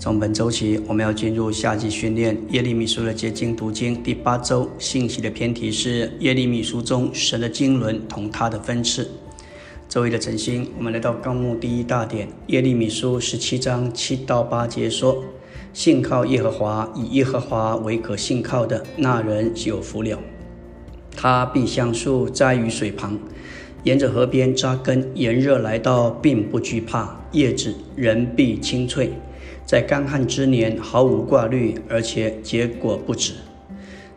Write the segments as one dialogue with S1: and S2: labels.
S1: 从本周起，我们要进入夏季训练耶利米书的结晶读经第八周。信息的偏题是耶利米书中神的经纶同他的分次。周一的晨星，我们来到纲目第一大点耶利米书十七章七到八节说：“信靠耶和华，以耶和华为可信靠的那人有福了。他必像树栽于水旁，沿着河边扎根，炎热来到，并不惧怕，叶子仍必青翠。”在干旱之年毫无挂虑，而且结果不止。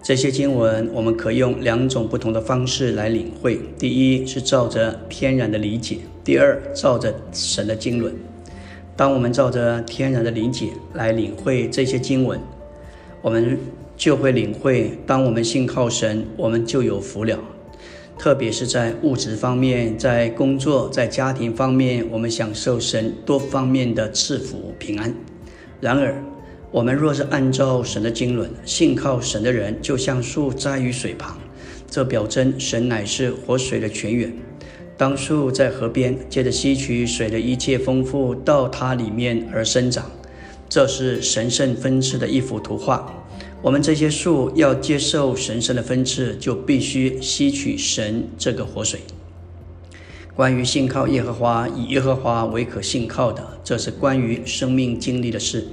S1: 这些经文我们可用两种不同的方式来领会：第一是照着天然的理解；第二照着神的经纶。当我们照着天然的理解来领会这些经文，我们就会领会：当我们信靠神，我们就有福了。特别是在物质方面，在工作、在家庭方面，我们享受神多方面的赐福平安。然而，我们若是按照神的经纶，信靠神的人，就像树栽于水旁，这表征神乃是活水的泉源。当树在河边，借着吸取水的一切丰富到它里面而生长，这是神圣分赐的一幅图画。我们这些树要接受神圣的分赐，就必须吸取神这个活水。关于信靠耶和华，以耶和华为可信靠的，这是关于生命经历的事。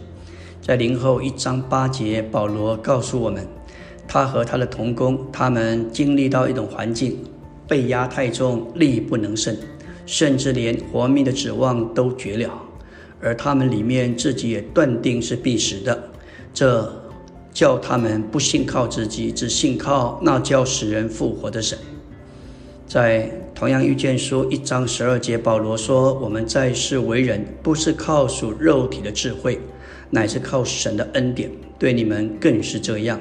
S1: 在零后一章八节，保罗告诉我们，他和他的同工，他们经历到一种环境，被压太重，力不能胜，甚至连活命的指望都绝了，而他们里面自己也断定是必死的。这叫他们不信靠自己，只信靠那叫使人复活的神。在同样遇见书一章十二节，保罗说：“我们在世为人，不是靠属肉体的智慧，乃是靠神的恩典。对你们更是这样。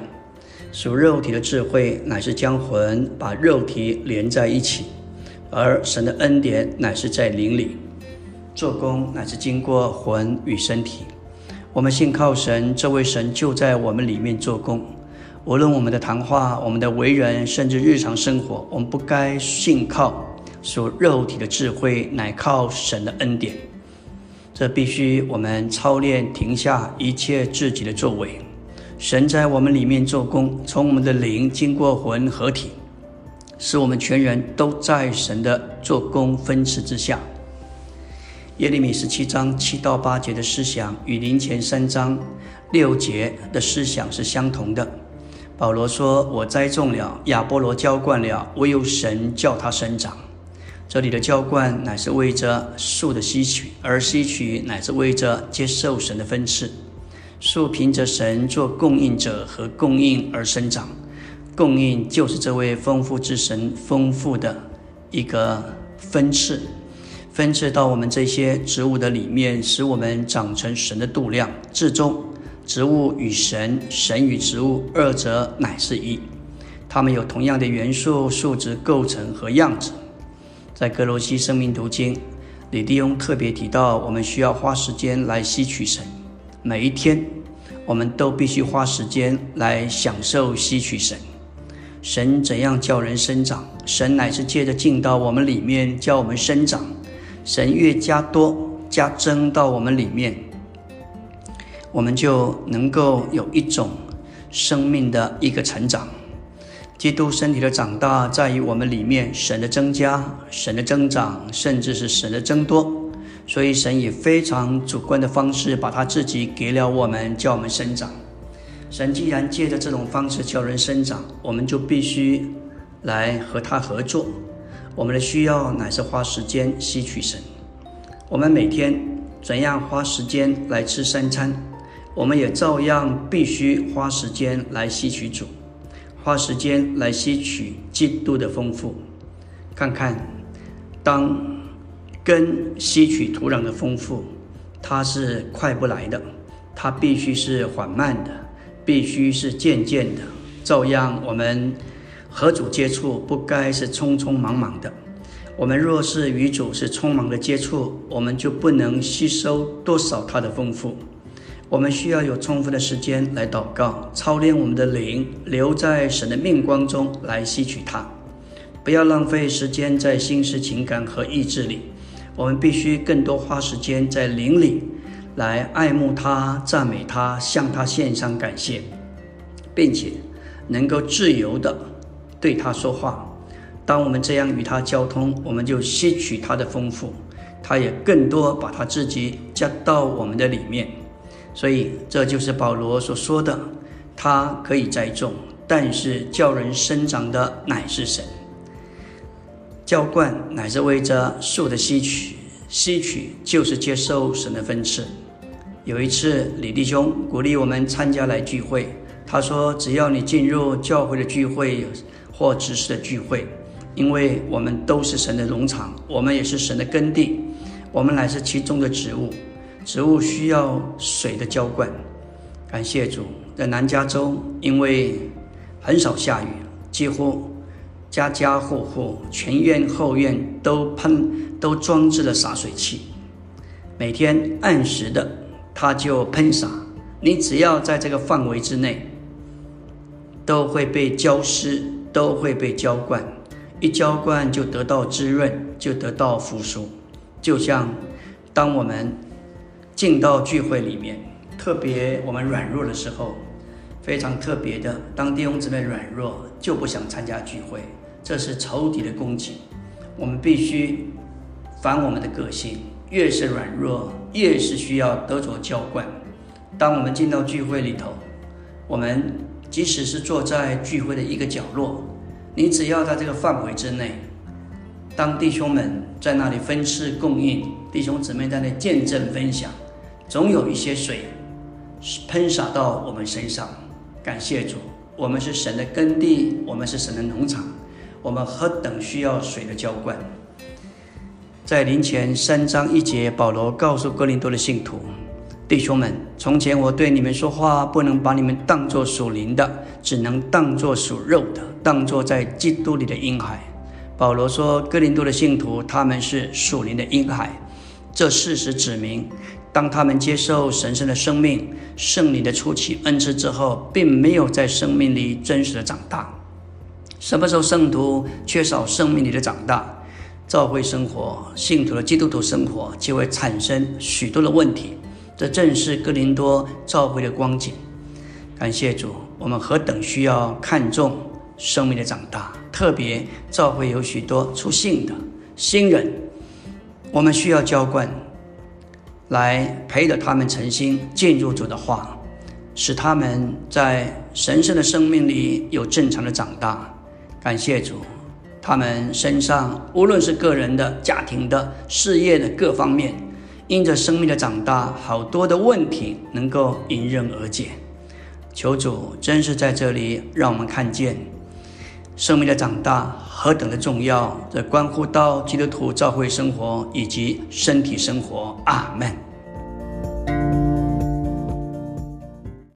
S1: 属肉体的智慧，乃是将魂把肉体连在一起；而神的恩典，乃是在灵里做工，乃是经过魂与身体。我们信靠神，这位神就在我们里面做工。”无论我们的谈话、我们的为人，甚至日常生活，我们不该信靠属肉体的智慧，乃靠神的恩典。这必须我们操练，停下一切自己的作为。神在我们里面做工，从我们的灵经过魂合体，使我们全人都在神的做工分赐之下。耶利米十七章七到八节的思想，与林前三章六节的思想是相同的。保罗说：“我栽种了，亚波罗浇灌了，唯有神叫它生长。这里的浇灌乃是为着树的吸取，而吸取乃是为着接受神的分赐。树凭着神做供应者和供应而生长，供应就是这位丰富之神丰富的一个分赐，分赐到我们这些植物的里面，使我们长成神的度量，至终。”植物与神，神与植物，二者乃是一。它们有同样的元素、数值构成和样子。在格罗西生命读经，李弟兄特别提到，我们需要花时间来吸取神。每一天，我们都必须花时间来享受吸取神。神怎样叫人生长？神乃是借着进到我们里面，叫我们生长。神越加多加增到我们里面。我们就能够有一种生命的一个成长。基督身体的长大，在于我们里面神的增加、神的增长，甚至是神的增多。所以神以非常主观的方式，把他自己给了我们，叫我们生长。神既然借着这种方式叫人生长，我们就必须来和他合作。我们的需要乃是花时间吸取神。我们每天怎样花时间来吃三餐？我们也照样必须花时间来吸取主，花时间来吸取基督的丰富。看看，当根吸取土壤的丰富，它是快不来的，它必须是缓慢的，必须是渐渐的。照样，我们和主接触不该是匆匆忙忙的。我们若是与主是匆忙的接触，我们就不能吸收多少它的丰富。我们需要有充分的时间来祷告，操练我们的灵，留在神的命光中来吸取它。不要浪费时间在心思、情感和意志里。我们必须更多花时间在灵里，来爱慕他、赞美他、向他献上感谢，并且能够自由的对他说话。当我们这样与他交通，我们就吸取他的丰富，他也更多把他自己加到我们的里面。所以，这就是保罗所说的：他可以栽种，但是叫人生长的乃是神。浇灌乃是为着树的吸取，吸取就是接受神的分赐。有一次，李弟兄鼓励我们参加来聚会，他说：“只要你进入教会的聚会或执事的聚会，因为我们都是神的农场，我们也是神的耕地，我们乃是其中的植物。植物需要水的浇灌。感谢主，在南加州，因为很少下雨，几乎。”家家户户、前院后院都喷、都装置了洒水器，每天按时的，它就喷洒。你只要在这个范围之内，都会被浇湿，都会被浇灌。一浇灌就得到滋润，就得到复苏。就像当我们进到聚会里面，特别我们软弱的时候，非常特别的，当弟兄姊妹软弱，就不想参加聚会。这是仇敌的攻击，我们必须反我们的个性，越是软弱，越是需要得着浇灌。当我们进到聚会里头，我们即使是坐在聚会的一个角落，你只要在这个范围之内，当弟兄们在那里分赐供应，弟兄姊妹在那见证分享，总有一些水喷洒到我们身上。感谢主，我们是神的耕地，我们是神的农场。我们何等需要水的浇灌！在临前三章一节，保罗告诉哥林多的信徒弟兄们：“从前我对你们说话，不能把你们当作属灵的，只能当作属肉的，当作在基督里的婴孩。”保罗说：“哥林多的信徒他们是属灵的婴孩。”这事实指明，当他们接受神圣的生命、圣灵的初期恩赐之后，并没有在生命里真实的长大。什么时候圣徒缺少生命里的长大，教会生活、信徒的基督徒生活就会产生许多的问题。这正是哥林多召会的光景。感谢主，我们何等需要看重生命的长大，特别教会有许多出信的新人，我们需要浇灌，来陪着他们诚心进入主的话，使他们在神圣的生命里有正常的长大。感谢主，他们身上无论是个人的、家庭的、事业的各方面，因着生命的长大，好多的问题能够迎刃而解。求主真是在这里让我们看见生命的长大何等的重要，这关乎到基督徒教会生活以及身体生活。阿门。